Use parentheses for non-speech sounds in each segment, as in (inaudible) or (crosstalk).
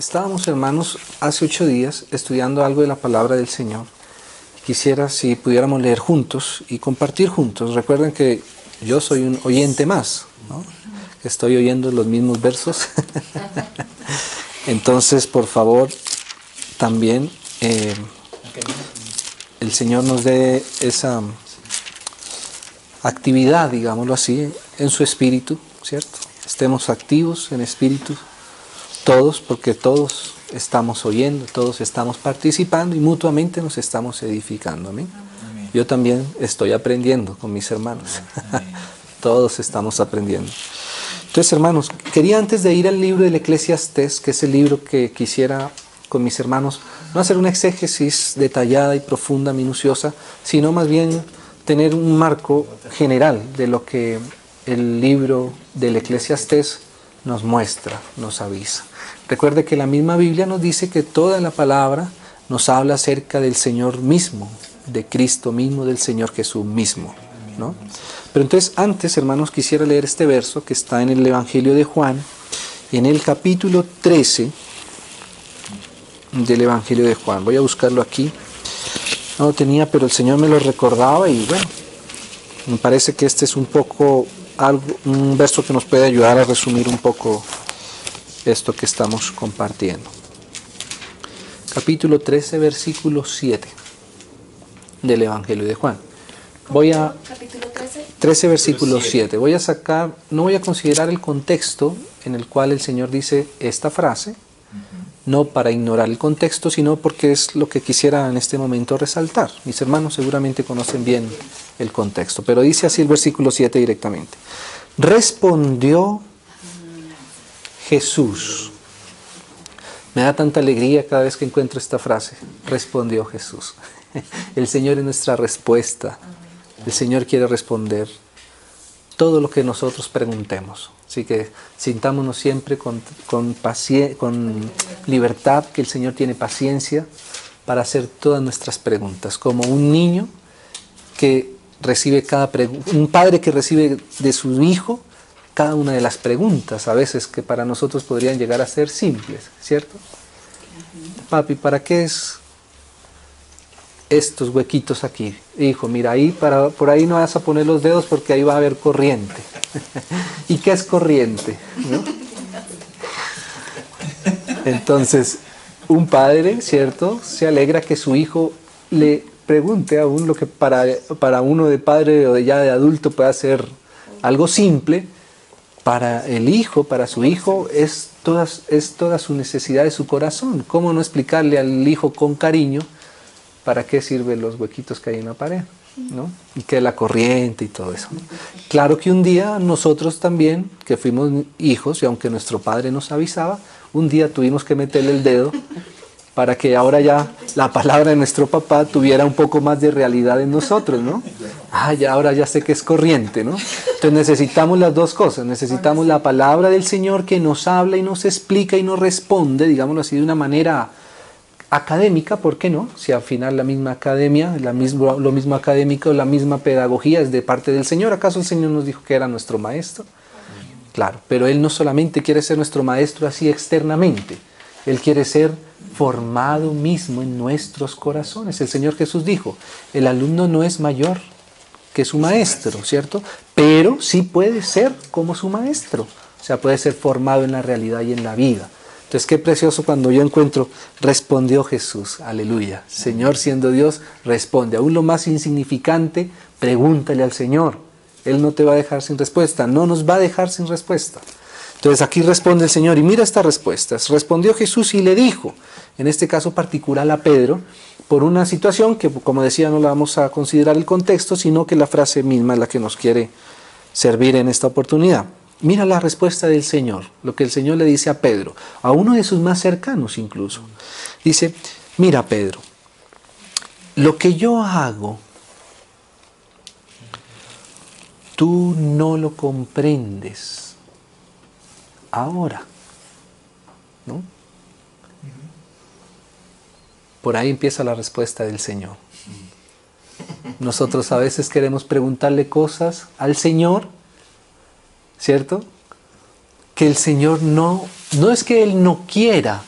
Estábamos, hermanos, hace ocho días estudiando algo de la palabra del Señor. Quisiera si pudiéramos leer juntos y compartir juntos. Recuerden que yo soy un oyente más, ¿no? Estoy oyendo los mismos versos. (laughs) Entonces, por favor, también eh, el Señor nos dé esa actividad, digámoslo así, en su espíritu, ¿cierto? Estemos activos en espíritu, todos, porque todos estamos oyendo, todos estamos participando y mutuamente nos estamos edificando. Amén. Yo también estoy aprendiendo con mis hermanos. (laughs) todos estamos aprendiendo. Entonces, hermanos, quería antes de ir al libro del Eclesiastés, que es el libro que quisiera con mis hermanos, no hacer una exégesis detallada y profunda, minuciosa, sino más bien tener un marco general de lo que el libro del Eclesiastés nos muestra, nos avisa. Recuerde que la misma Biblia nos dice que toda la palabra nos habla acerca del Señor mismo, de Cristo mismo, del Señor Jesús mismo. ¿no? Pero entonces antes, hermanos, quisiera leer este verso que está en el Evangelio de Juan, en el capítulo 13 del Evangelio de Juan. Voy a buscarlo aquí. No lo tenía, pero el Señor me lo recordaba y bueno, me parece que este es un poco algo, un verso que nos puede ayudar a resumir un poco esto que estamos compartiendo. Capítulo 13, versículo 7 del Evangelio de Juan. Voy a 13 versículo 7. Voy a sacar, no voy a considerar el contexto en el cual el Señor dice esta frase, no para ignorar el contexto, sino porque es lo que quisiera en este momento resaltar. Mis hermanos seguramente conocen bien el contexto, pero dice así el versículo 7 directamente. Respondió Jesús. Me da tanta alegría cada vez que encuentro esta frase. Respondió Jesús. (laughs) El Señor es nuestra respuesta. El Señor quiere responder todo lo que nosotros preguntemos. Así que sintámonos siempre con, con, con libertad, que el Señor tiene paciencia para hacer todas nuestras preguntas, como un niño que recibe cada pregunta, un padre que recibe de su hijo cada una de las preguntas, a veces que para nosotros podrían llegar a ser simples, ¿cierto? Papi, ¿para qué es estos huequitos aquí? Hijo, mira, ahí para, por ahí no vas a poner los dedos porque ahí va a haber corriente. (laughs) ¿Y qué es corriente? Entonces, un padre, ¿cierto? Se alegra que su hijo le pregunte aún lo que para, para uno de padre o de ya de adulto puede ser algo simple, para el hijo, para su hijo, es toda, es toda su necesidad de su corazón. ¿Cómo no explicarle al hijo con cariño para qué sirven los huequitos que hay en la pared? ¿no? Y que la corriente y todo eso. Claro que un día nosotros también, que fuimos hijos, y aunque nuestro padre nos avisaba, un día tuvimos que meterle el dedo para que ahora ya la palabra de nuestro papá tuviera un poco más de realidad en nosotros, ¿no? Ah, ya ahora ya sé que es corriente, ¿no? Entonces necesitamos las dos cosas, necesitamos la palabra del Señor que nos habla y nos explica y nos responde, digámoslo así, de una manera académica, ¿por qué no? Si al final la misma academia, lo mismo académico, la misma pedagogía es de parte del Señor, ¿acaso el Señor nos dijo que era nuestro maestro? Claro, pero Él no solamente quiere ser nuestro maestro así externamente, Él quiere ser formado mismo en nuestros corazones. El Señor Jesús dijo, el alumno no es mayor que su maestro, ¿cierto? Pero sí puede ser como su maestro, o sea, puede ser formado en la realidad y en la vida. Entonces, qué precioso cuando yo encuentro, respondió Jesús, aleluya. Señor siendo Dios, responde. Aún lo más insignificante, pregúntale al Señor. Él no te va a dejar sin respuesta, no nos va a dejar sin respuesta. Entonces aquí responde el Señor y mira estas respuestas. Respondió Jesús y le dijo, en este caso particular a Pedro, por una situación que, como decía, no la vamos a considerar el contexto, sino que la frase misma es la que nos quiere servir en esta oportunidad. Mira la respuesta del Señor, lo que el Señor le dice a Pedro, a uno de sus más cercanos incluso. Dice, mira Pedro, lo que yo hago, tú no lo comprendes ahora. ¿No? Por ahí empieza la respuesta del Señor. Nosotros a veces queremos preguntarle cosas al Señor ¿cierto? Que el Señor no, no es que Él no quiera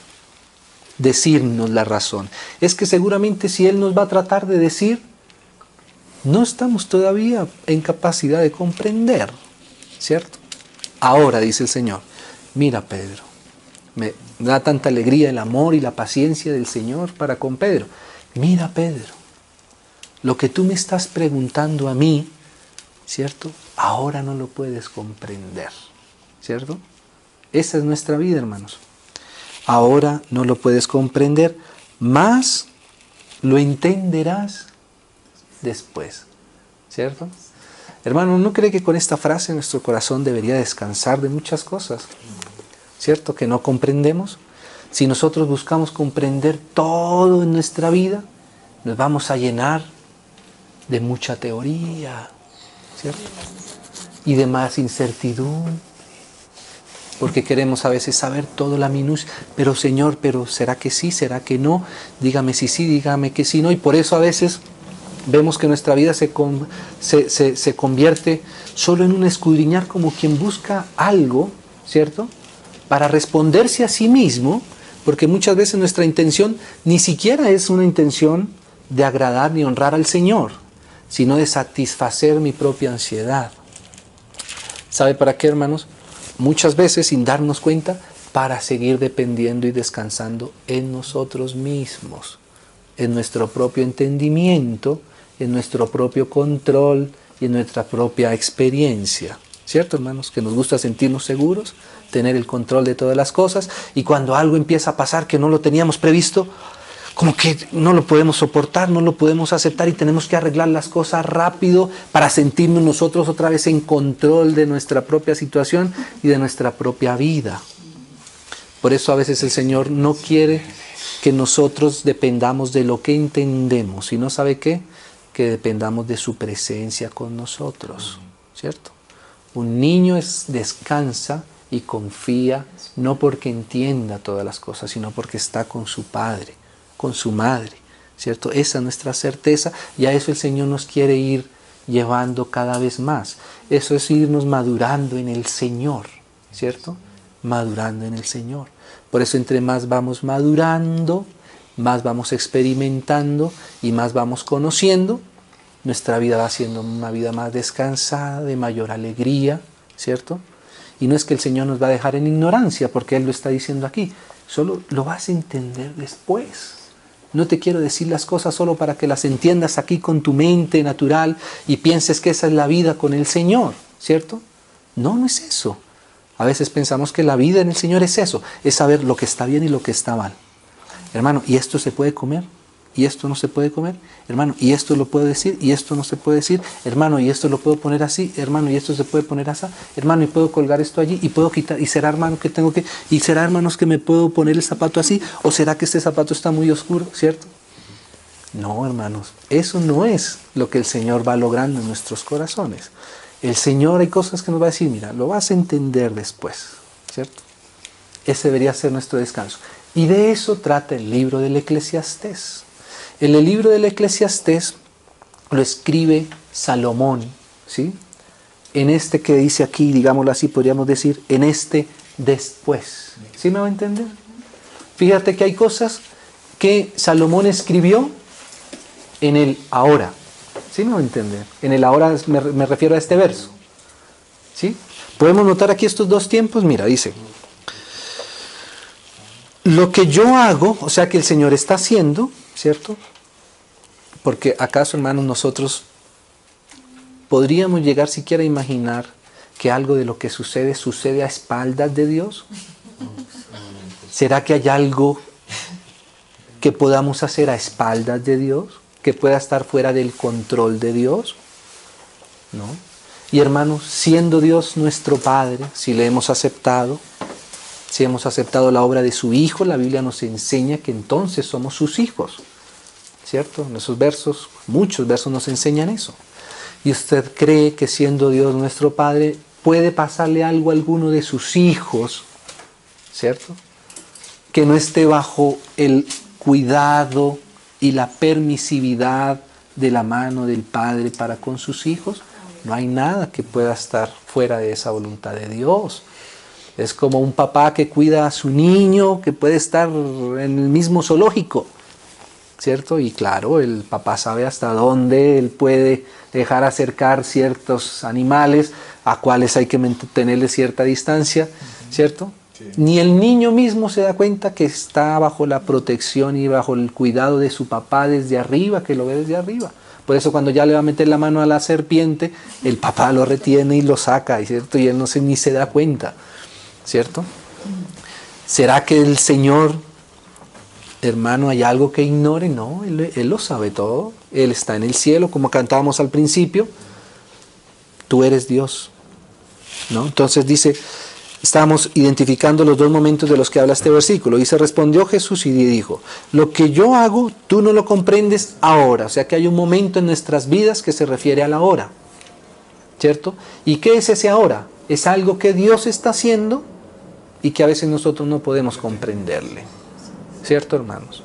decirnos la razón. Es que seguramente si Él nos va a tratar de decir, no estamos todavía en capacidad de comprender, ¿cierto? Ahora, dice el Señor, mira Pedro, me da tanta alegría el amor y la paciencia del Señor para con Pedro. Mira Pedro, lo que tú me estás preguntando a mí, ¿cierto? Ahora no lo puedes comprender, ¿cierto? Esa es nuestra vida, hermanos. Ahora no lo puedes comprender, más lo entenderás después, ¿cierto? Hermano, ¿no cree que con esta frase nuestro corazón debería descansar de muchas cosas? ¿Cierto? Que no comprendemos. Si nosotros buscamos comprender todo en nuestra vida, nos vamos a llenar de mucha teoría, ¿cierto? Y de más incertidumbre. Porque queremos a veces saber todo la minucia. Pero Señor, pero ¿será que sí? ¿Será que no? Dígame si sí, dígame que sí, no. Y por eso a veces vemos que nuestra vida se, se, se, convierte solo en un escudriñar como quien busca algo, ¿cierto? Para responderse a sí mismo, porque muchas veces nuestra intención ni siquiera es una intención de agradar ni honrar al Señor, sino de satisfacer mi propia ansiedad. ¿Sabe para qué, hermanos? Muchas veces, sin darnos cuenta, para seguir dependiendo y descansando en nosotros mismos, en nuestro propio entendimiento en nuestro propio control y en nuestra propia experiencia. ¿Cierto, hermanos? Que nos gusta sentirnos seguros, tener el control de todas las cosas y cuando algo empieza a pasar que no lo teníamos previsto, como que no lo podemos soportar, no lo podemos aceptar y tenemos que arreglar las cosas rápido para sentirnos nosotros otra vez en control de nuestra propia situación y de nuestra propia vida. Por eso a veces el Señor no quiere que nosotros dependamos de lo que entendemos y no sabe qué, que dependamos de su presencia con nosotros, ¿cierto? Un niño es, descansa y confía no porque entienda todas las cosas, sino porque está con su padre, con su madre, ¿cierto? Esa es nuestra certeza y a eso el Señor nos quiere ir llevando cada vez más. Eso es irnos madurando en el Señor, ¿cierto? Madurando en el Señor. Por eso entre más vamos madurando, más vamos experimentando y más vamos conociendo, nuestra vida va siendo una vida más descansada, de mayor alegría, ¿cierto? Y no es que el Señor nos va a dejar en ignorancia, porque Él lo está diciendo aquí, solo lo vas a entender después. No te quiero decir las cosas solo para que las entiendas aquí con tu mente natural y pienses que esa es la vida con el Señor, ¿cierto? No, no es eso. A veces pensamos que la vida en el Señor es eso, es saber lo que está bien y lo que está mal. Hermano, ¿y esto se puede comer? ¿Y esto no se puede comer? Hermano, ¿y esto lo puedo decir? ¿Y esto no se puede decir? Hermano, ¿y esto lo puedo poner así? Hermano, ¿y esto se puede poner así? Hermano, ¿y puedo colgar esto allí? ¿Y puedo quitar? ¿Y será, hermano, que tengo que? ¿Y será, hermanos, que me puedo poner el zapato así? ¿O será que este zapato está muy oscuro? ¿Cierto? No, hermanos, eso no es lo que el Señor va logrando en nuestros corazones. El Señor hay cosas que nos va a decir, mira, lo vas a entender después, ¿cierto? Ese debería ser nuestro descanso. Y de eso trata el libro del Eclesiastés. En el libro del Eclesiastés lo escribe Salomón, ¿sí? En este que dice aquí, digámoslo así, podríamos decir, en este después. ¿Sí me va a entender? Fíjate que hay cosas que Salomón escribió en el ahora. ¿Sí me va a entender? En el ahora me, me refiero a este verso. ¿Sí? Podemos notar aquí estos dos tiempos. Mira, dice, lo que yo hago, o sea que el Señor está haciendo, ¿cierto? Porque acaso, hermanos, nosotros podríamos llegar siquiera a imaginar que algo de lo que sucede sucede a espaldas de Dios. ¿Será que hay algo que podamos hacer a espaldas de Dios? Que pueda estar fuera del control de Dios? ¿No? Y hermanos, siendo Dios nuestro Padre, si le hemos aceptado, si hemos aceptado la obra de su Hijo, la Biblia nos enseña que entonces somos sus hijos. ¿Cierto? En esos versos, muchos versos nos enseñan eso. Y usted cree que siendo Dios nuestro Padre, puede pasarle algo a alguno de sus hijos, ¿cierto? Que no esté bajo el cuidado y la permisividad de la mano del Padre para con sus hijos. No hay nada que pueda estar fuera de esa voluntad de Dios. Es como un papá que cuida a su niño que puede estar en el mismo zoológico, ¿cierto? Y claro, el papá sabe hasta dónde él puede dejar acercar ciertos animales a cuales hay que mantenerle cierta distancia, ¿cierto? Ni el niño mismo se da cuenta que está bajo la protección y bajo el cuidado de su papá desde arriba, que lo ve desde arriba. Por eso cuando ya le va a meter la mano a la serpiente, el papá lo retiene y lo saca, ¿cierto? Y él no se, ni se da cuenta, ¿cierto? ¿Será que el Señor, hermano, hay algo que ignore? No, él, él lo sabe todo. Él está en el cielo, como cantábamos al principio. Tú eres Dios, ¿no? Entonces dice, Estamos identificando los dos momentos de los que habla este versículo. Y se respondió Jesús y dijo, lo que yo hago, tú no lo comprendes ahora. O sea que hay un momento en nuestras vidas que se refiere a la hora. ¿Cierto? ¿Y qué es ese ahora? Es algo que Dios está haciendo y que a veces nosotros no podemos comprenderle. ¿Cierto, hermanos?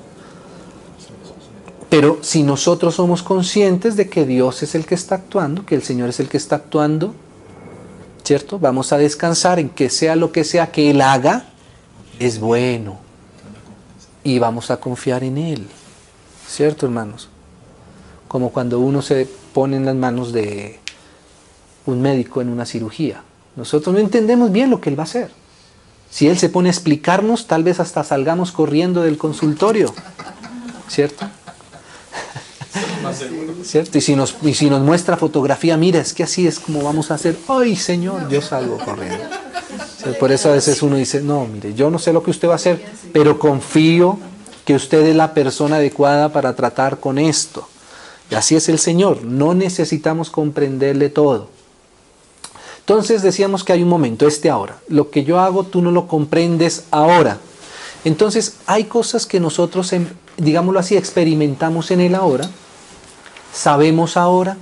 Pero si nosotros somos conscientes de que Dios es el que está actuando, que el Señor es el que está actuando, ¿cierto? Vamos a descansar en que sea lo que sea que Él haga, es bueno. Y vamos a confiar en Él, ¿cierto, hermanos? Como cuando uno se pone en las manos de un médico en una cirugía. Nosotros no entendemos bien lo que Él va a hacer. Si Él se pone a explicarnos, tal vez hasta salgamos corriendo del consultorio, ¿cierto? ¿Cierto? Y si, nos, y si nos muestra fotografía, mira, es que así es como vamos a hacer. ¡Ay, Señor! Yo salgo corriendo. Por eso a veces uno dice, no, mire, yo no sé lo que usted va a hacer, pero confío que usted es la persona adecuada para tratar con esto. Y así es el Señor. No necesitamos comprenderle todo. Entonces decíamos que hay un momento, este ahora. Lo que yo hago, tú no lo comprendes ahora. Entonces hay cosas que nosotros, em, digámoslo así, experimentamos en el ahora sabemos ahora,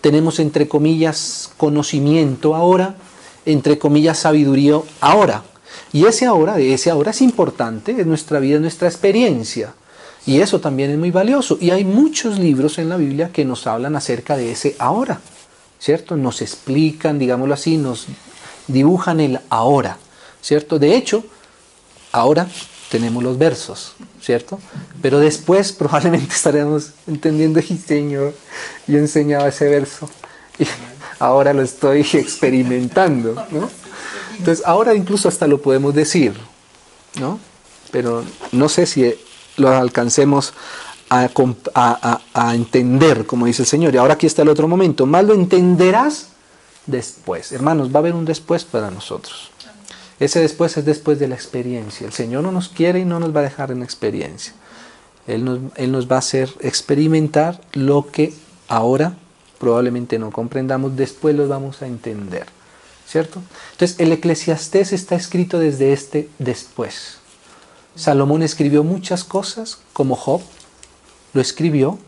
tenemos entre comillas conocimiento ahora, entre comillas sabiduría ahora. Y ese ahora, ese ahora es importante, en nuestra vida, en nuestra experiencia. Y eso también es muy valioso. Y hay muchos libros en la Biblia que nos hablan acerca de ese ahora, ¿cierto? Nos explican, digámoslo así, nos dibujan el ahora, ¿cierto? De hecho, ahora tenemos los versos, ¿cierto? Pero después (laughs) probablemente estaremos entendiendo, y Señor, yo enseñaba ese verso y ahora lo estoy (laughs) experimentando, ¿no? Entonces ahora incluso hasta lo podemos decir, ¿no? Pero no sé si lo alcancemos a, entender, como dice el Señor. Y ahora aquí está el otro momento, más lo entenderás después. Hermanos, va a haber un después para nosotros. Ese después es después de la experiencia. El Señor no nos quiere y no nos va a dejar en experiencia. Él nos, Él nos va a hacer experimentar lo que ahora probablemente no comprendamos, después lo vamos a entender. ¿Cierto? Entonces, el eclesiastés está escrito desde este después. Salomón escribió muchas cosas, como Job lo escribió,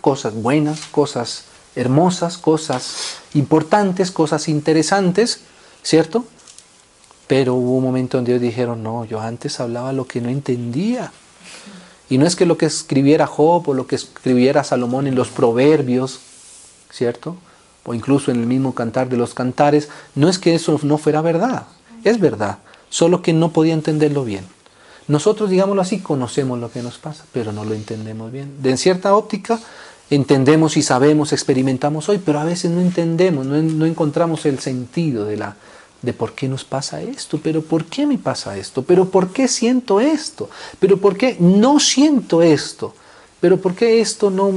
cosas buenas, cosas hermosas, cosas importantes, cosas interesantes, ¿cierto? Pero hubo un momento donde ellos dijeron, no, yo antes hablaba lo que no entendía. Y no es que lo que escribiera Job o lo que escribiera Salomón en los proverbios, ¿cierto? O incluso en el mismo cantar de los cantares, no es que eso no fuera verdad, es verdad, solo que no podía entenderlo bien. Nosotros, digámoslo así, conocemos lo que nos pasa, pero no lo entendemos bien. De cierta óptica, entendemos y sabemos, experimentamos hoy, pero a veces no entendemos, no, no encontramos el sentido de la, de por qué nos pasa esto, pero por qué me pasa esto, pero por qué siento esto, pero por qué no siento esto, pero por qué esto no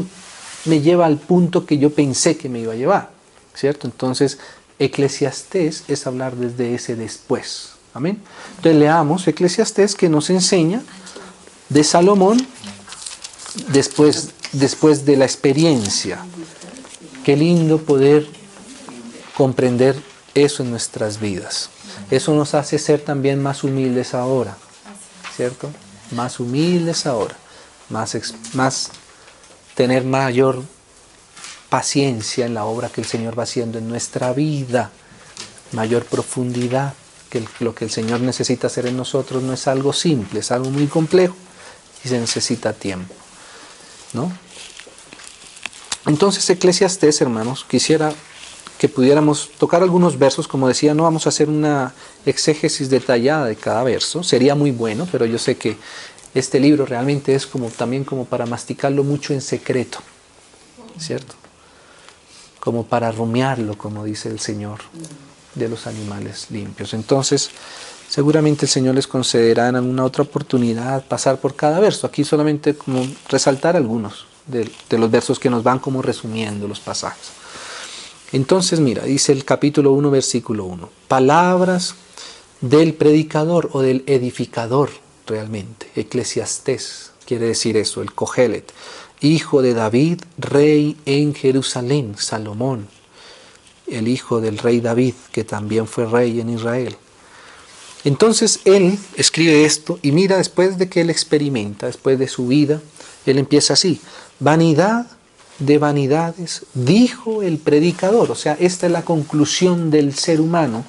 me lleva al punto que yo pensé que me iba a llevar, ¿cierto? Entonces, eclesiastés es hablar desde ese después, amén. Entonces leamos eclesiastés que nos enseña de Salomón después, después de la experiencia. Qué lindo poder comprender eso en nuestras vidas. Eso nos hace ser también más humildes ahora, ¿cierto? Más humildes ahora, más, más tener mayor paciencia en la obra que el Señor va haciendo en nuestra vida, mayor profundidad, que lo que el Señor necesita hacer en nosotros no es algo simple, es algo muy complejo y se necesita tiempo, ¿no? Entonces, Eclesiastés, hermanos, quisiera que pudiéramos tocar algunos versos, como decía, no vamos a hacer una exégesis detallada de cada verso, sería muy bueno, pero yo sé que este libro realmente es como también como para masticarlo mucho en secreto, ¿cierto? Como para rumiarlo, como dice el Señor, de los animales limpios. Entonces, seguramente el Señor les concederá en alguna otra oportunidad pasar por cada verso. Aquí solamente como resaltar algunos de, los versos que nos van como resumiendo los pasajes. Entonces, mira, dice el capítulo 1, versículo 1, palabras del predicador o del edificador realmente, eclesiastés, quiere decir eso, el Cogelet, hijo de David, rey en Jerusalén, Salomón, el hijo del rey David, que también fue rey en Israel. Entonces él escribe esto y mira después de que él experimenta, después de su vida, él empieza así, vanidad de vanidades, dijo el predicador. O sea, esta es la conclusión del ser humano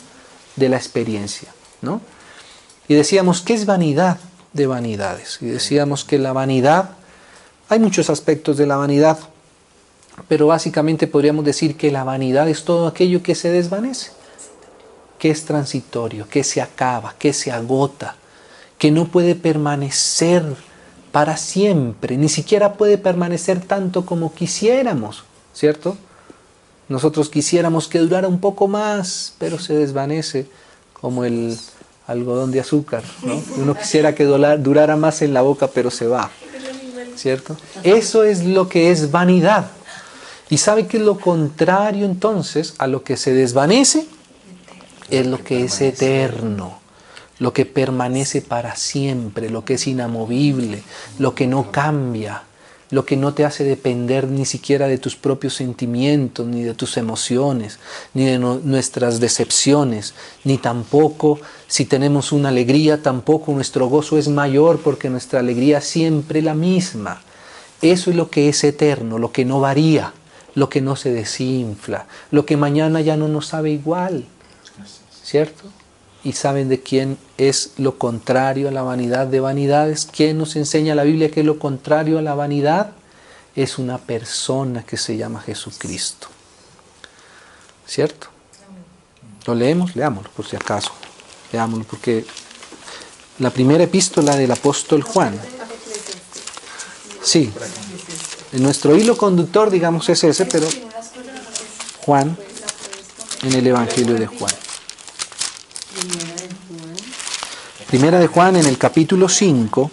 de la experiencia. ¿no? Y decíamos, ¿qué es vanidad de vanidades? Y decíamos que la vanidad, hay muchos aspectos de la vanidad, pero básicamente podríamos decir que la vanidad es todo aquello que se desvanece, que es transitorio, que se acaba, que se agota, que no puede permanecer para siempre, ni siquiera puede permanecer tanto como quisiéramos, ¿cierto? Nosotros quisiéramos que durara un poco más, pero se desvanece como el algodón de azúcar, ¿no? Uno quisiera que durara más en la boca, pero se va, ¿cierto? Eso es lo que es vanidad. ¿Y sabe qué es lo contrario entonces a lo que se desvanece? Es lo que es eterno lo que permanece para siempre, lo que es inamovible, lo que no cambia, lo que no te hace depender ni siquiera de tus propios sentimientos, ni de tus emociones, ni de nuestras decepciones, ni tampoco si tenemos una alegría, tampoco nuestro gozo es mayor porque nuestra alegría es siempre la misma. Eso es lo que es eterno, lo que no varía, lo que no se desinfla, lo que mañana ya no nos sabe igual. ¿Cierto? y saben de quién es lo contrario a la vanidad de vanidades. ¿Quién nos enseña la Biblia que lo contrario a la vanidad? Es una persona que se llama Jesucristo. ¿Cierto? ¿Lo leemos? Leámoslo por si acaso. Leámoslo porque la primera epístola del apóstol Juan. Sí, nuestro hilo conductor, digamos, es ese, pero Juan, en el Evangelio de Juan. Primera de Juan en el capítulo 5.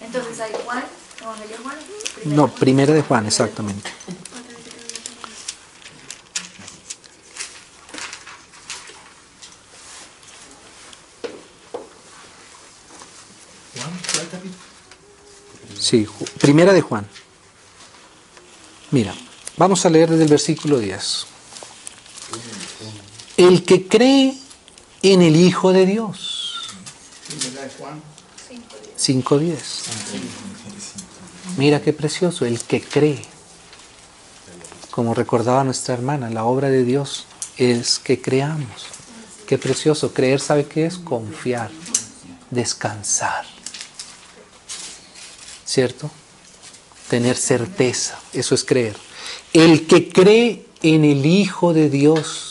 Entonces hay Juan, Evangelio Juan. No, primera de Juan, exactamente. Sí, primera de Juan. Mira, vamos a leer desde el versículo 10. El que cree en el Hijo de Dios. 5.10. Mira qué precioso, el que cree. Como recordaba nuestra hermana, la obra de Dios es que creamos. Qué precioso. Creer, ¿sabe qué es? Confiar, descansar. ¿Cierto? Tener certeza. Eso es creer. El que cree en el Hijo de Dios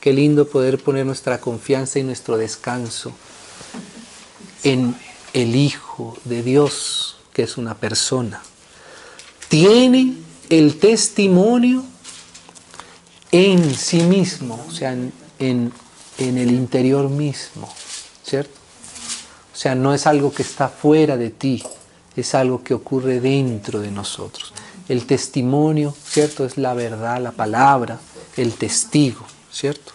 Qué lindo poder poner nuestra confianza y nuestro descanso en el Hijo de Dios, que es una persona. Tiene el testimonio en sí mismo, o sea, en, en, el interior mismo, ¿cierto? O sea, no es algo que está fuera de ti, es algo que ocurre dentro de nosotros. El testimonio, ¿cierto? Es la verdad, la palabra, el testigo. ¿cierto?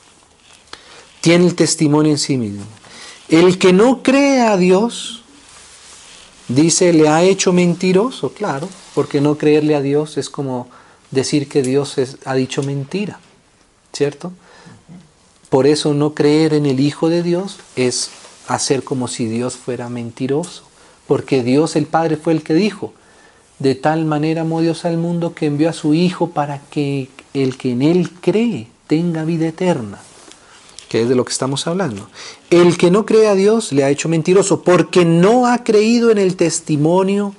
Tiene el testimonio en sí mismo. El que no cree a Dios, dice, le ha hecho mentiroso, claro, porque no creerle a Dios es como decir que Dios ha dicho mentira, ¿cierto? Por eso no creer en el Hijo de Dios es hacer como si Dios fuera mentiroso, porque Dios el Padre fue el que dijo, de tal manera amó Dios al mundo que envió a su Hijo para que el que en Él cree tenga vida eterna, que es de lo que estamos hablando. El que no cree a Dios le ha hecho mentiroso porque no ha creído en el testimonio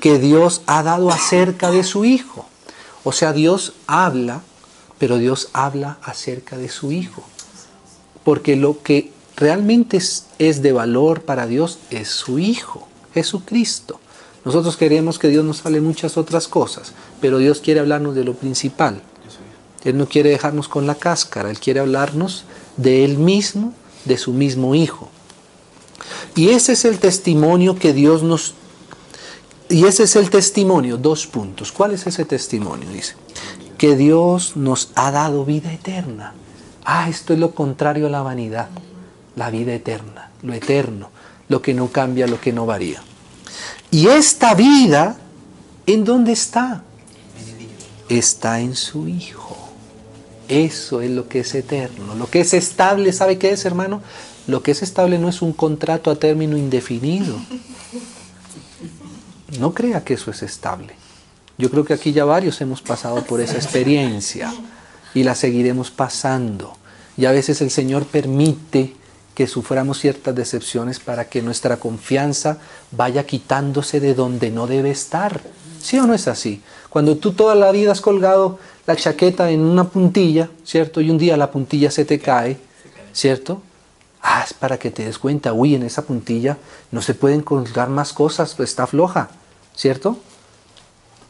que Dios ha dado acerca de su Hijo. O sea, Dios habla, pero Dios habla acerca de su Hijo. Porque lo que realmente es, de valor para Dios es su Hijo, Jesucristo. Nosotros queremos que Dios nos hable muchas otras cosas, pero Dios quiere hablarnos de lo principal. Él no quiere dejarnos con la cáscara, Él quiere hablarnos de Él mismo, de su mismo Hijo. Y ese es el testimonio que Dios nos... Y ese es el testimonio, dos puntos. ¿Cuál es ese testimonio? Dice, que Dios nos ha dado vida eterna. Ah, esto es lo contrario a la vanidad, la vida eterna, lo eterno, lo que no cambia, lo que no varía. Y esta vida, ¿en dónde está? Está en su Hijo. Eso es lo que es eterno. Lo que es estable, ¿sabe qué es, hermano? Lo que es estable no es un contrato a término indefinido. No crea que eso es estable. Yo creo que aquí ya varios hemos pasado por esa experiencia y la seguiremos pasando. Y a veces el Señor permite que suframos ciertas decepciones para que nuestra confianza vaya quitándose de donde no debe estar. ¿Sí o no es así? Cuando tú toda la vida has colgado la chaqueta en una puntilla, ¿cierto? Y un día la puntilla se te cae, ¿cierto? Ah, es para que te des cuenta, uy, en esa puntilla no se pueden colgar más cosas, pues está floja, ¿cierto?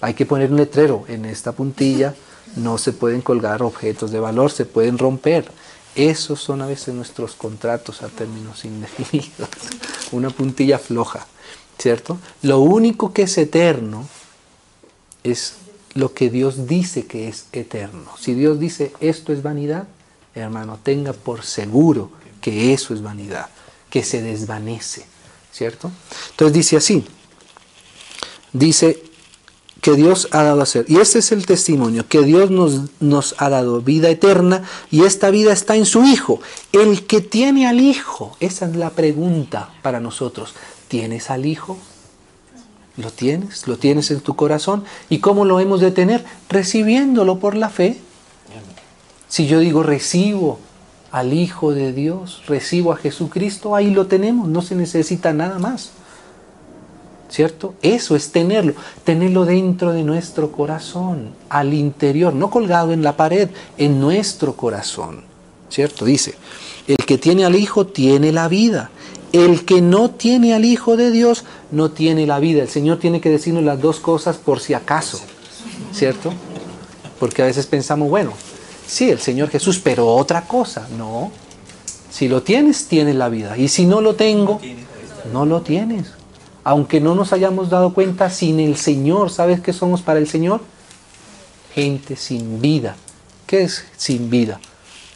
Hay que poner un letrero, en esta puntilla no se pueden colgar objetos de valor, se pueden romper. Esos son a veces nuestros contratos a términos indefinidos, (laughs) una puntilla floja, ¿cierto? Lo único que es eterno es lo que Dios dice que es eterno. Si Dios dice esto es vanidad, hermano, tenga por seguro que eso es vanidad, que se desvanece, ¿cierto? Entonces dice así, dice que Dios ha dado a ser, y este es el testimonio, que Dios nos, nos ha dado vida eterna y esta vida está en su Hijo. El que tiene al Hijo, esa es la pregunta para nosotros, ¿tienes al Hijo? ¿Lo tienes? ¿Lo tienes en tu corazón? ¿Y cómo lo hemos de tener? Recibiéndolo por la fe. Si yo digo recibo al Hijo de Dios, recibo a Jesucristo, ahí lo tenemos, no se necesita nada más. ¿Cierto? Eso es tenerlo, tenerlo dentro de nuestro corazón, al interior, no colgado en la pared, en nuestro corazón. ¿Cierto? Dice, el que tiene al Hijo tiene la vida. El que no tiene al Hijo de Dios no tiene la vida. El Señor tiene que decirnos las dos cosas por si acaso. ¿Cierto? Porque a veces pensamos, bueno, Sí, el Señor Jesús, pero otra cosa, no. Si lo tienes, tienes la vida. Y si no lo tengo, no lo tienes. Aunque no nos hayamos dado cuenta, sin el Señor, ¿sabes qué somos para el Señor? Gente sin vida. ¿Qué es sin vida?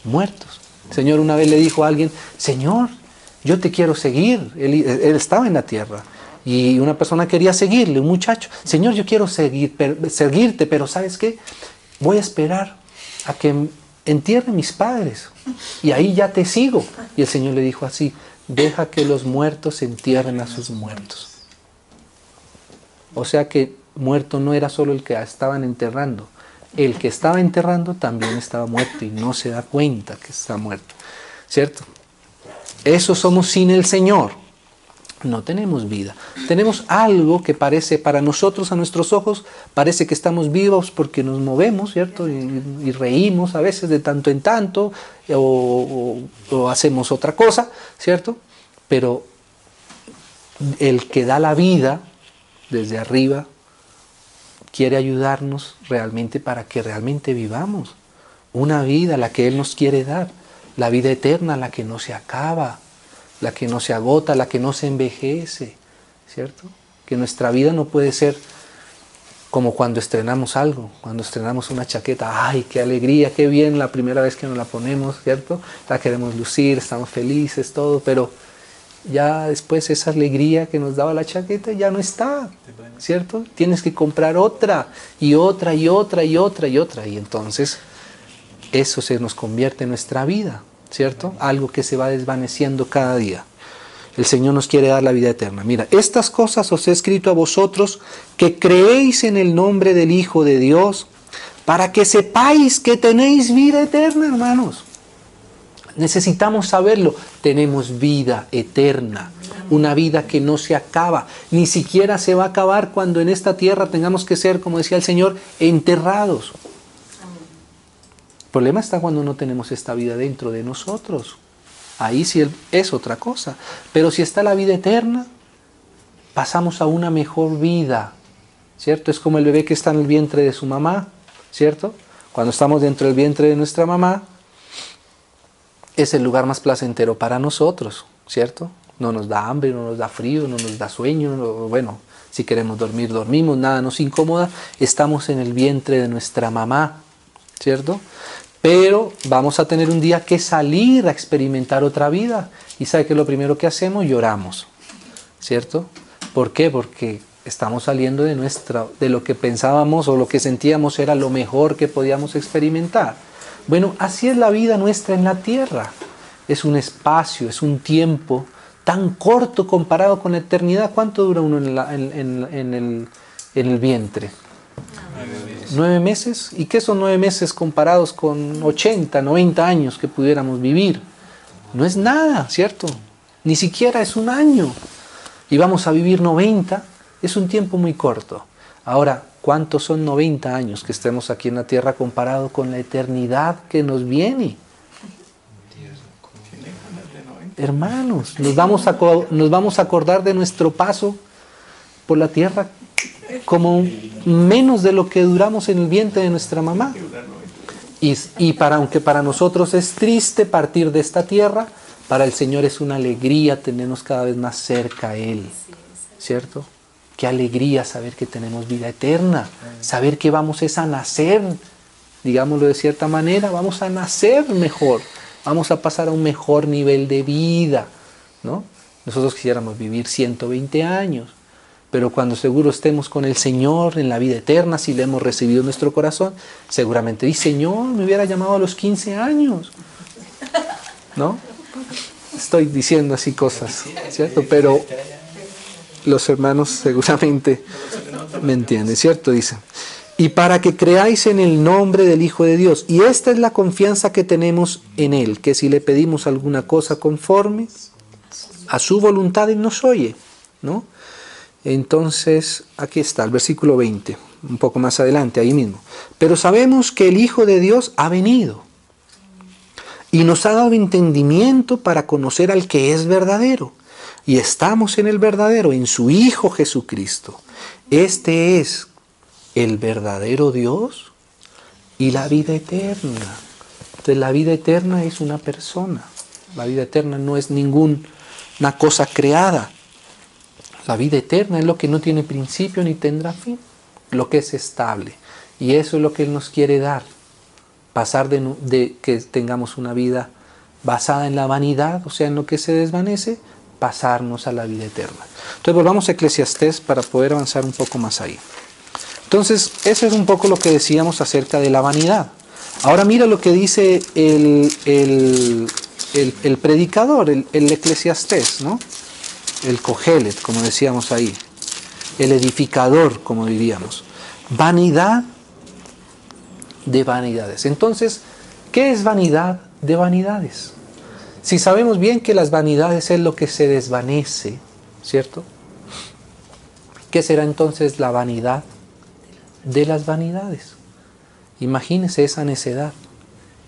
Muertos. El Señor una vez le dijo a alguien, Señor, yo te quiero seguir. Él, estaba en la tierra. Y una persona quería seguirle, un muchacho. Señor, yo quiero seguir, seguirte, pero ¿sabes qué? Voy a esperar a que entierre mis padres y ahí ya te sigo. Y el Señor le dijo así, deja que los muertos entierren a sus muertos. O sea que muerto no era solo el que estaban enterrando, el que estaba enterrando también estaba muerto y no se da cuenta que está muerto. ¿Cierto? Eso somos sin el Señor no tenemos vida. Tenemos algo que parece para nosotros, a nuestros ojos, parece que estamos vivos porque nos movemos, ¿cierto? Y, reímos a veces de tanto en tanto, o, hacemos otra cosa, ¿cierto? Pero el que da la vida desde arriba quiere ayudarnos realmente para que realmente vivamos una vida, la que Él nos quiere dar, la vida eterna, la que no se acaba la que no se agota, la que no se envejece, ¿cierto? Que nuestra vida no puede ser como cuando estrenamos algo, cuando estrenamos una chaqueta, ay, qué alegría, qué bien la primera vez que nos la ponemos, ¿cierto? La queremos lucir, estamos felices, todo, pero ya después esa alegría que nos daba la chaqueta ya no está, ¿cierto? Tienes que comprar otra y otra y otra y otra y otra y entonces eso se nos convierte en nuestra vida. ¿cierto? Algo que se va desvaneciendo cada día. El Señor nos quiere dar la vida eterna. Mira, estas cosas os he escrito a vosotros que creéis en el nombre del Hijo de Dios, para que sepáis que tenéis vida eterna, hermanos. Necesitamos saberlo. Tenemos vida eterna. una vida que no se acaba, ni siquiera se va a acabar cuando en esta tierra tengamos que ser, como decía el Señor, enterrados. El problema está cuando no tenemos esta vida dentro de nosotros. Ahí sí es otra cosa. Pero si está la vida eterna, pasamos a una mejor vida. ¿Cierto? Es como el bebé que está en el vientre de su mamá. ¿Cierto? Cuando estamos dentro del vientre de nuestra mamá, es el lugar más placentero para nosotros. ¿Cierto? No nos da hambre, no nos da frío, no nos da sueño. bueno, si queremos dormir, dormimos, nada nos incomoda. Estamos en el vientre de nuestra mamá. ¿Cierto? Pero vamos a tener un día que salir a experimentar otra vida. Y sabe que lo primero que hacemos, lloramos. ¿Cierto? ¿Por qué? Porque estamos saliendo de, nuestra, de lo que pensábamos o lo que sentíamos era lo mejor que podíamos experimentar. Bueno, así es la vida nuestra en la tierra. Es un espacio, es un tiempo tan corto comparado con la eternidad. ¿Cuánto dura uno en, el, el vientre? Nueve meses. ¿Y qué son nueve meses comparados con 80, 90 años que pudiéramos vivir? No es nada, ¿cierto? Ni siquiera es un año. Y vamos a vivir 90, es un tiempo muy corto. Ahora, ¿cuántos son 90 años que estemos aquí en la tierra comparado con la eternidad que nos viene? Hermanos, nos vamos a, nos vamos a acordar de nuestro paso por la tierra como menos de lo que duramos en el vientre de nuestra mamá. Y, para, aunque para nosotros es triste partir de esta tierra, para el Señor es una alegría tenernos cada vez más cerca a Él. ¿Cierto? Qué alegría saber que tenemos vida eterna, saber que vamos a nacer, digámoslo de cierta manera, vamos a nacer mejor, vamos a pasar a un mejor nivel de vida, ¿no? Nosotros quisiéramos vivir 120 años, pero cuando seguro estemos con el Señor en la vida eterna, si le hemos recibido en nuestro corazón, seguramente dice, Señor, me hubiera llamado a los 15 años. ¿No? Estoy diciendo así cosas, ¿cierto? Pero los hermanos seguramente me entienden, ¿cierto? Dice. Y para que creáis en el nombre del Hijo de Dios. Y esta es la confianza que tenemos en Él, que si le pedimos alguna cosa conforme a su voluntad, Él nos oye, ¿no? Entonces, aquí está el versículo 20, un poco más adelante, ahí mismo. Pero sabemos que el Hijo de Dios ha venido y nos ha dado entendimiento para conocer al que es verdadero. Y estamos en el verdadero, en su Hijo Jesucristo. Este es el verdadero Dios y la vida eterna. Entonces la vida eterna es una persona. La vida eterna no es ninguna cosa creada. La vida eterna es lo que no tiene principio ni tendrá fin, lo que es estable. Y eso es lo que Él nos quiere dar. Pasar de, que tengamos una vida basada en la vanidad, o sea, en lo que se desvanece, pasarnos a la vida eterna. Entonces volvamos a Eclesiastés para poder avanzar un poco más ahí. Entonces, eso es un poco lo que decíamos acerca de la vanidad. Ahora mira lo que dice el, el, predicador, el, el eclesiastés, ¿no? el cogelet, como decíamos ahí, el edificador, como diríamos. Vanidad de vanidades. Entonces, ¿qué es vanidad de vanidades? Si sabemos bien que las vanidades es lo que se desvanece, ¿cierto? ¿Qué será entonces la vanidad de las vanidades? Imagínese esa necedad.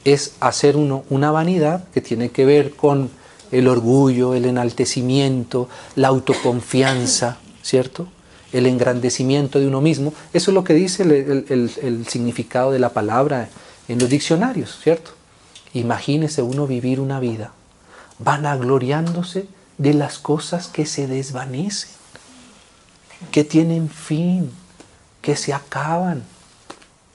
Es hacer uno una vanidad que tiene que ver con el orgullo, el enaltecimiento, la autoconfianza, ¿cierto? El engrandecimiento de uno mismo. Eso es lo que dice el, significado de la palabra en los diccionarios, ¿cierto? Imagínese uno vivir una vida vanagloriándose de las cosas que se desvanecen, que tienen fin, que se acaban.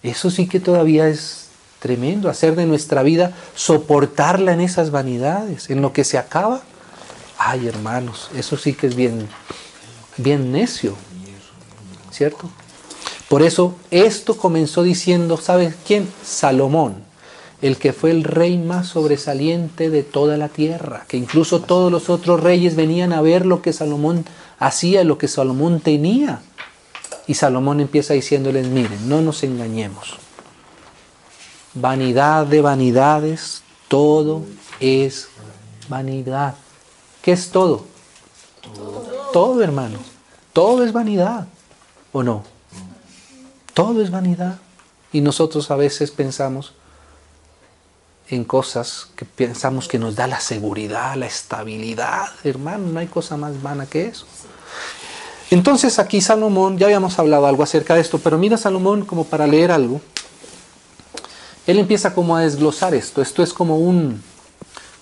Eso sí que todavía es Tremendo, hacer de nuestra vida, soportarla en esas vanidades, en lo que se acaba. Ay, hermanos, eso sí que es bien, bien necio, ¿cierto? Por eso esto comenzó diciendo, ¿sabes quién? Salomón, el que fue el rey más sobresaliente de toda la tierra, que incluso todos los otros reyes venían a ver lo que Salomón hacía, lo que Salomón tenía. Y Salomón empieza diciéndoles, miren, no nos engañemos vanidad de vanidades, todo es vanidad. ¿Qué es todo? Todo, hermano. Todo es vanidad. ¿O no? Todo es vanidad. Y nosotros a veces pensamos en cosas que pensamos que nos da la seguridad, la estabilidad. Hermano, no hay cosa más vana que eso. Entonces aquí Salomón, ya habíamos hablado algo acerca de esto, pero mira Salomón como para leer algo. Él empieza como a desglosar esto. Esto es como un,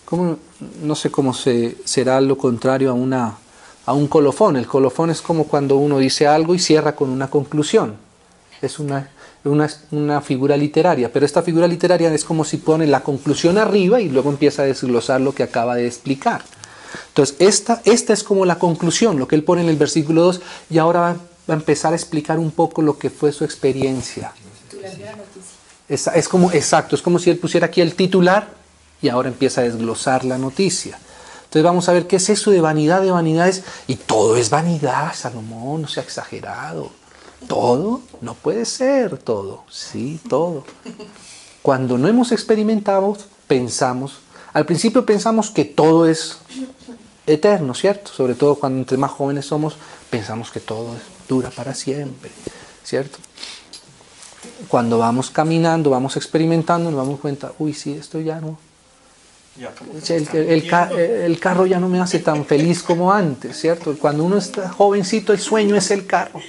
como, no sé cómo se, será lo contrario a, una, a un colofón. El colofón es como cuando uno dice algo y cierra con una conclusión. Es una, una, una, figura literaria, pero esta figura literaria es como si pone la conclusión arriba y luego empieza a desglosar lo que acaba de explicar. Entonces, esta, esta es como la conclusión, lo que él pone en el versículo 2, y ahora va, a empezar a explicar un poco lo que fue su experiencia. Es, es, como, exacto, es como si él pusiera aquí el titular y ahora empieza a desglosar la noticia. Entonces vamos a ver qué es eso de vanidad de vanidades. Y todo es vanidad, Salomón, no sea exagerado. Todo, no puede ser todo, sí, todo. Cuando no hemos experimentado, pensamos, al principio pensamos que todo es eterno, ¿cierto? Sobre todo cuando entre más jóvenes somos, pensamos que todo dura para siempre, ¿cierto? Cuando vamos caminando, vamos experimentando, nos damos cuenta, uy, sí, esto ya no. El, el, el, el, carro ya no me hace tan feliz como antes, ¿cierto? Cuando uno está jovencito, el sueño es el carro,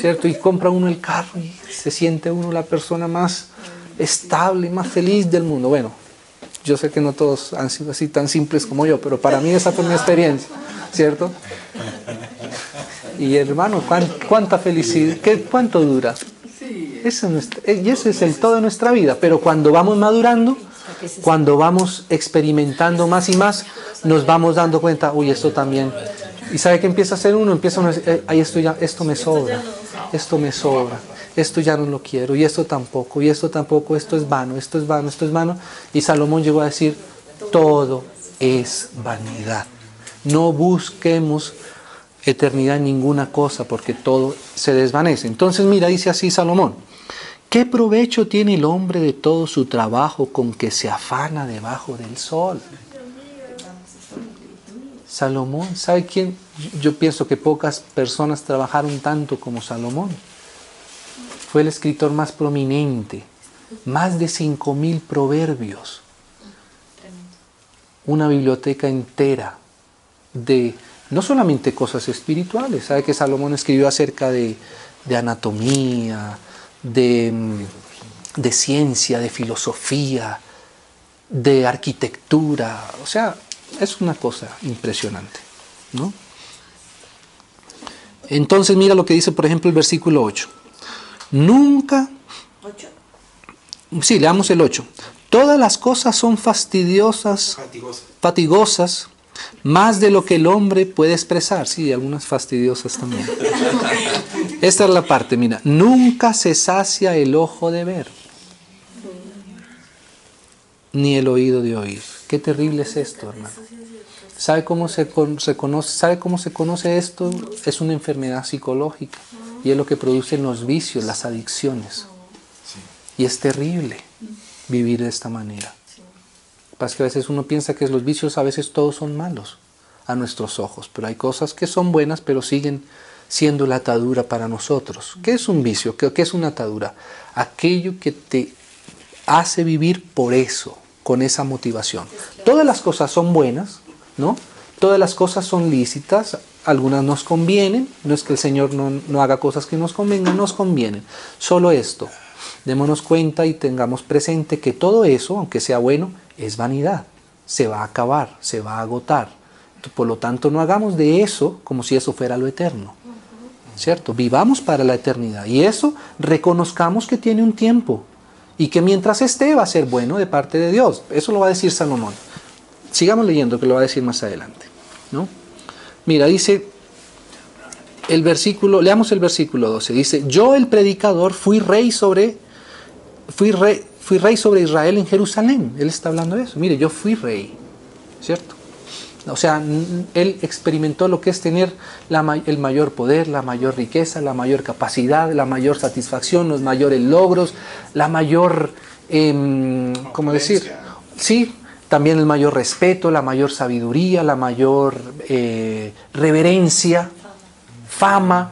¿cierto? Y compra uno el carro y se siente uno la persona más estable, más feliz del mundo. Bueno, yo sé que no todos han sido así tan simples como yo, pero para mí esa fue mi experiencia, ¿cierto? Y hermano, ¿cuánta felicidad? ¿Qué, ¿Cuánto dura? Eso y ese es el todo de nuestra vida, pero cuando vamos madurando, cuando vamos experimentando más y más, nos vamos dando cuenta, uy, esto también. ¿Y sabe qué empieza a hacer uno? Empieza a decir, ay, esto, ya, esto me sobra, esto me sobra, esto ya no lo quiero, y esto tampoco, y esto tampoco, esto es vano, esto es vano, esto es vano. Y Salomón llegó a decir, todo es vanidad. No busquemos eternidad en ninguna cosa, porque todo se desvanece. Entonces, mira, dice así Salomón. ¿Qué provecho tiene el hombre de todo su trabajo con que se afana debajo del sol? Salomón, ¿sabe quién? Yo pienso que pocas personas trabajaron tanto como Salomón. Fue el escritor más prominente, más de 5.000 proverbios, una biblioteca entera de no solamente cosas espirituales, ¿sabe que Salomón escribió acerca de, anatomía, de, de, ciencia, de filosofía, de arquitectura. O sea, es una cosa impresionante. ¿no? Entonces mira lo que dice, por ejemplo, el versículo 8. Nunca... Sí, leamos el 8. Todas las cosas son fastidiosas, fatigosas, fatigosas más de lo que el hombre puede expresar. Sí, algunas fastidiosas también. (laughs) Esta es la parte, mira, nunca se sacia el ojo de ver, ni el oído de oír. Qué terrible es esto, hermano. ¿Sabe cómo se, se conoce, ¿Sabe cómo se conoce esto? Es una enfermedad psicológica y es lo que producen los vicios, las adicciones. Y es terrible vivir de esta manera. Pasa que a veces uno piensa que los vicios a veces todos son malos a nuestros ojos, pero hay cosas que son buenas pero siguen siendo la atadura para nosotros. ¿Qué es un vicio? ¿Qué, es una atadura? Aquello que te hace vivir por eso, con esa motivación. Todas las cosas son buenas, ¿no? Todas las cosas son lícitas, algunas nos convienen, no es que el Señor no, no haga cosas que nos convengan, nos convienen. Solo esto, démonos cuenta y tengamos presente que todo eso, aunque sea bueno, es vanidad, se va a acabar, se va a agotar. Por lo tanto, no hagamos de eso como si eso fuera lo eterno. ¿Cierto? Vivamos para la eternidad. Y eso reconozcamos que tiene un tiempo. Y que mientras esté va a ser bueno de parte de Dios. Eso lo va a decir Salomón. Sigamos leyendo que lo va a decir más adelante. ¿no? Mira, dice el versículo, leamos el versículo 12. Dice, yo el predicador fui rey sobre, fui rey, fui rey sobre Israel en Jerusalén. Él está hablando de eso. Mire, yo fui rey, ¿cierto? O sea, él experimentó lo que es tener la, el mayor poder, la mayor riqueza, la mayor capacidad, la mayor satisfacción, los mayores logros, la mayor, eh, ¿cómo decir? Sí, también el mayor respeto, la mayor sabiduría, la mayor eh, reverencia, fama,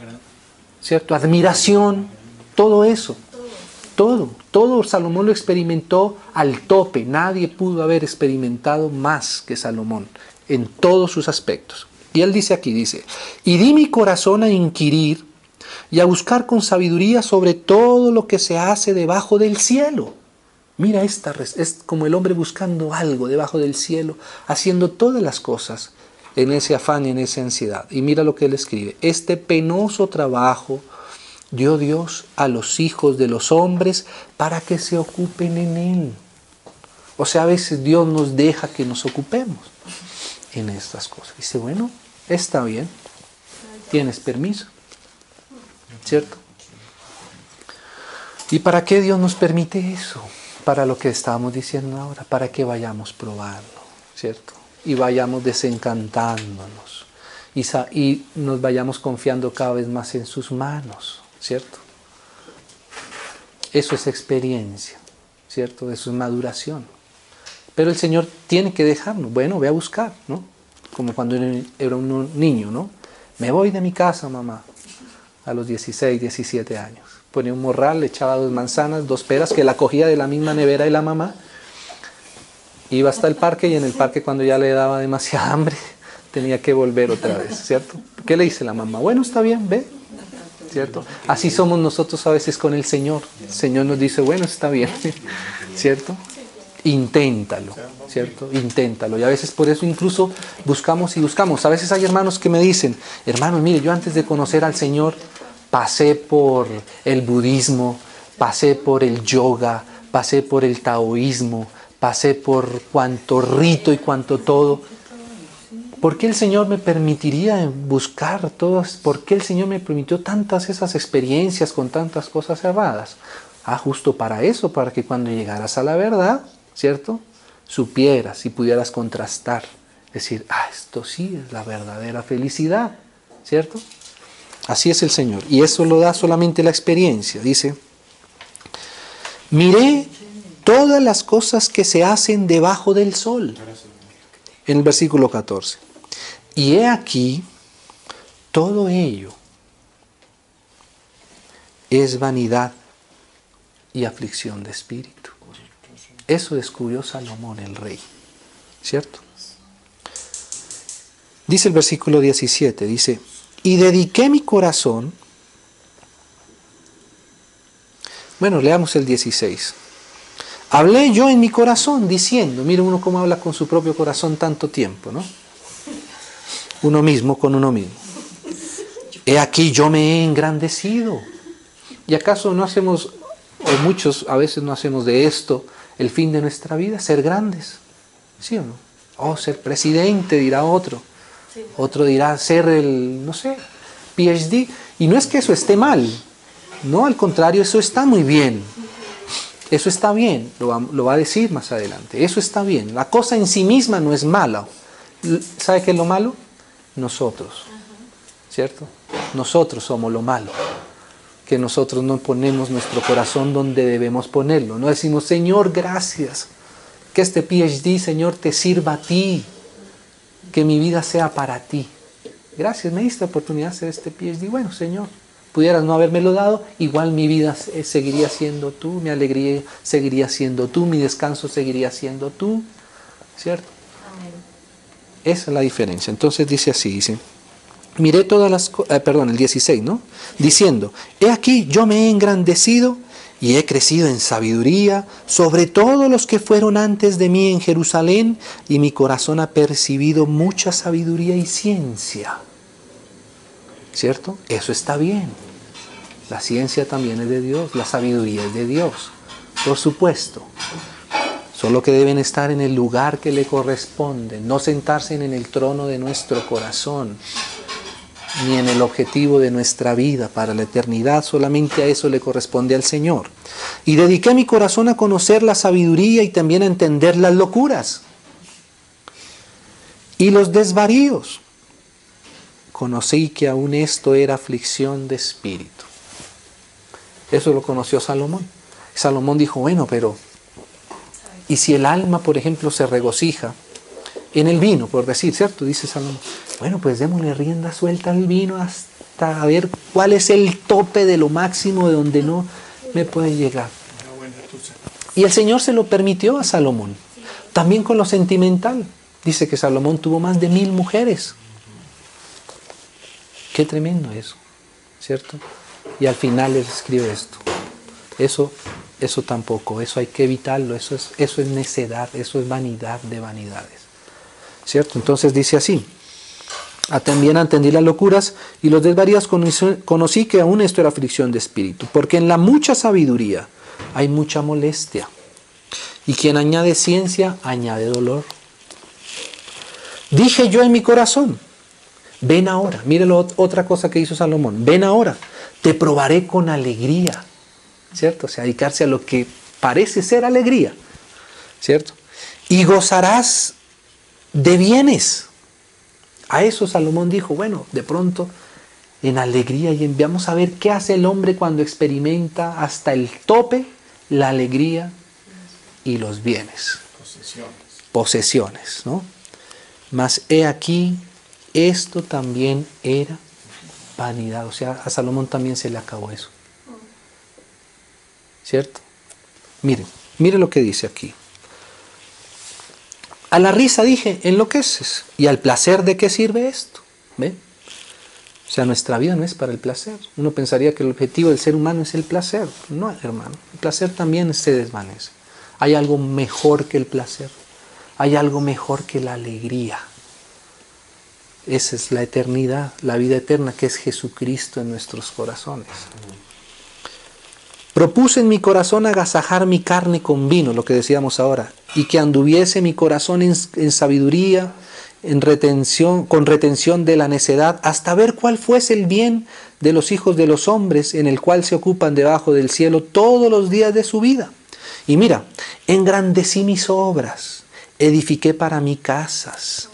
¿cierto? Admiración, todo eso. Todo, todo Salomón lo experimentó al tope. Nadie pudo haber experimentado más que Salomón en todos sus aspectos. Y él dice aquí, dice, y di mi corazón a inquirir y a buscar con sabiduría sobre todo lo que se hace debajo del cielo. Mira, esta es como el hombre buscando algo debajo del cielo, haciendo todas las cosas en ese afán y en esa ansiedad. Y mira lo que él escribe, este penoso trabajo dio Dios a los hijos de los hombres para que se ocupen en él. O sea, a veces Dios nos deja que nos ocupemos en estas cosas. Dice, bueno, está bien, tienes permiso, ¿cierto? ¿Y para qué Dios nos permite eso? Para lo que estábamos diciendo ahora, para que vayamos probando, ¿cierto? Y vayamos desencantándonos y, y nos vayamos confiando cada vez más en sus manos, ¿cierto? Eso es experiencia, ¿cierto? Eso es maduración. Pero el Señor tiene que dejarnos. Bueno, ve a buscar, ¿no? Como cuando era un niño, ¿no? Me voy de mi casa, mamá, a los 16, 17 años. Ponía un morral, le echaba dos manzanas, dos peras, que la cogía de la misma nevera y la mamá. Iba hasta el parque y en el parque cuando ya le daba demasiada hambre, (laughs) tenía que volver otra vez, ¿cierto? ¿Qué le dice la mamá? Bueno, está bien, ve, ¿cierto? Así somos nosotros a veces con el Señor. El Señor nos dice, bueno, está bien, (laughs) ¿cierto? Inténtalo, ¿cierto? Inténtalo. Y a veces por eso incluso buscamos y buscamos. A veces hay hermanos que me dicen, hermanos, mire, yo antes de conocer al Señor pasé por el budismo, pasé por el yoga, pasé por el taoísmo, pasé por cuanto rito y cuanto todo. ¿Por qué el Señor me permitiría buscar todas? ¿Por qué el Señor me permitió tantas esas experiencias con tantas cosas cerradas? Ah, justo para eso, para que cuando llegaras a la verdad, ¿cierto? Supieras y pudieras contrastar. Decir, ah, esto sí es la verdadera felicidad, ¿cierto? Así es el Señor. Y eso lo da solamente la experiencia. Dice, miré todas las cosas que se hacen debajo del sol. En el versículo 14. Y he aquí, todo ello es vanidad y aflicción de espíritu. Eso descubrió Salomón el rey, ¿cierto? Dice el versículo 17, dice, y dediqué mi corazón, bueno, leamos el 16. Hablé yo en mi corazón diciendo, mire uno cómo habla con su propio corazón tanto tiempo, ¿no? Uno mismo con uno mismo. He aquí yo me he engrandecido. ¿Y acaso no hacemos, o muchos a veces no hacemos de esto, el fin de nuestra vida, ser grandes. ¿Sí o no? O ser presidente, dirá otro. Otro dirá ser el, no sé, PhD. Y no es que eso esté mal. No, al contrario, eso está muy bien. Eso está bien, lo va, lo va, a decir más adelante. Eso está bien. La cosa en sí misma no es mala. ¿Sabe qué es lo malo? Nosotros. ¿Cierto? Nosotros somos lo malo que nosotros no ponemos nuestro corazón donde debemos ponerlo. No decimos, Señor, gracias. Que este PhD, Señor, te sirva a ti. Que mi vida sea para ti. Gracias, me diste la oportunidad de hacer este PhD. Bueno, Señor, pudieras no habérmelo dado, igual mi vida seguiría siendo tú, mi alegría seguiría siendo tú, mi descanso seguiría siendo tú. ¿Cierto? Esa es la diferencia. Entonces dice así, dice miré todas las cosas, eh, perdón, el 16, ¿no? Diciendo, he aquí yo me he engrandecido y he crecido en sabiduría sobre todos los que fueron antes de mí en Jerusalén y mi corazón ha percibido mucha sabiduría y ciencia. ¿Cierto? Eso está bien. La ciencia también es de Dios, la sabiduría es de Dios, por supuesto. Solo que deben estar en el lugar que le corresponde, no sentarse en el trono de nuestro corazón, ni en el objetivo de nuestra vida para la eternidad, solamente a eso le corresponde al Señor. Y dediqué mi corazón a conocer la sabiduría y también a entender las locuras y los desvaríos. Conocí que aún esto era aflicción de espíritu. Eso lo conoció Salomón. Salomón dijo, bueno, pero Y si el alma, por ejemplo, se regocija en el vino, por decir, ¿cierto? Dice Salomón. Bueno, pues démosle rienda suelta al vino hasta ver cuál es el tope de lo máximo de donde no me puede llegar. Y el Señor se lo permitió a Salomón. También con lo sentimental. Dice que Salomón tuvo más de mil mujeres. Qué tremendo eso, ¿cierto? Y al final les escribe esto. Eso, eso tampoco, eso hay que evitarlo, eso es, eso es necedad, eso es vanidad de vanidades. ¿Cierto? Entonces dice así. También atendí las locuras y los desvaríos conocí que aún esto era aflicción de espíritu, porque en la mucha sabiduría hay mucha molestia. Y quien añade ciencia, añade dolor. Dije yo en mi corazón, ven ahora, mire otra cosa que hizo Salomón, ven ahora, te probaré con alegría, ¿cierto? O sea, dedicarse a lo que parece ser alegría, ¿cierto? Y gozarás de bienes. A eso Salomón dijo, bueno, de pronto en alegría y enviamos a ver qué hace el hombre cuando experimenta hasta el tope la alegría y los bienes. Posesiones. Posesiones, ¿no? Mas he aquí, esto también era vanidad. O sea, a Salomón también se le acabó eso. ¿Cierto? Miren, mire lo que dice aquí. A la risa dije, enloqueces. ¿Y al placer de qué sirve esto? ¿Ve? O sea, nuestra vida no es para el placer. Uno pensaría que el objetivo del ser humano es el placer. No, hermano. El placer también se desvanece. Hay algo mejor que el placer. Hay algo mejor que la alegría. Esa es la eternidad, la vida eterna que es Jesucristo en nuestros corazones. Propuse en mi corazón agasajar mi carne con vino, lo que decíamos ahora, y que anduviese mi corazón en, sabiduría, en retención, con retención de la necedad, hasta ver cuál fuese el bien de los hijos de los hombres, en el cual se ocupan debajo del cielo todos los días de su vida. Y mira, engrandecí mis obras, edifiqué para mí casas,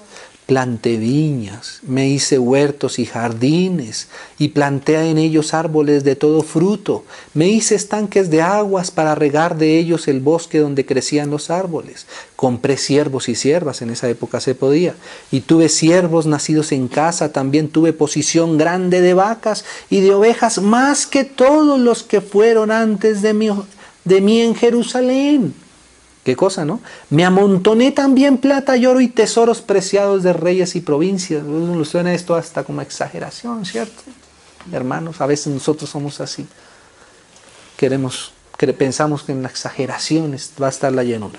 planté viñas, me hice huertos y jardines, y planté en ellos árboles de todo fruto, me hice estanques de aguas para regar de ellos el bosque donde crecían los árboles, compré siervos y siervas, en esa época se podía, y tuve siervos nacidos en casa, también tuve posición grande de vacas y de ovejas, más que todos los que fueron antes de mí, de mí en Jerusalén Qué cosa, ¿no? Me amontoné también plata y oro y tesoros preciados de reyes y provincias. Uno suena esto hasta como exageración, ¿cierto? Hermanos, a veces nosotros somos así. Queremos, pensamos que en la exageración va a estar la llenura.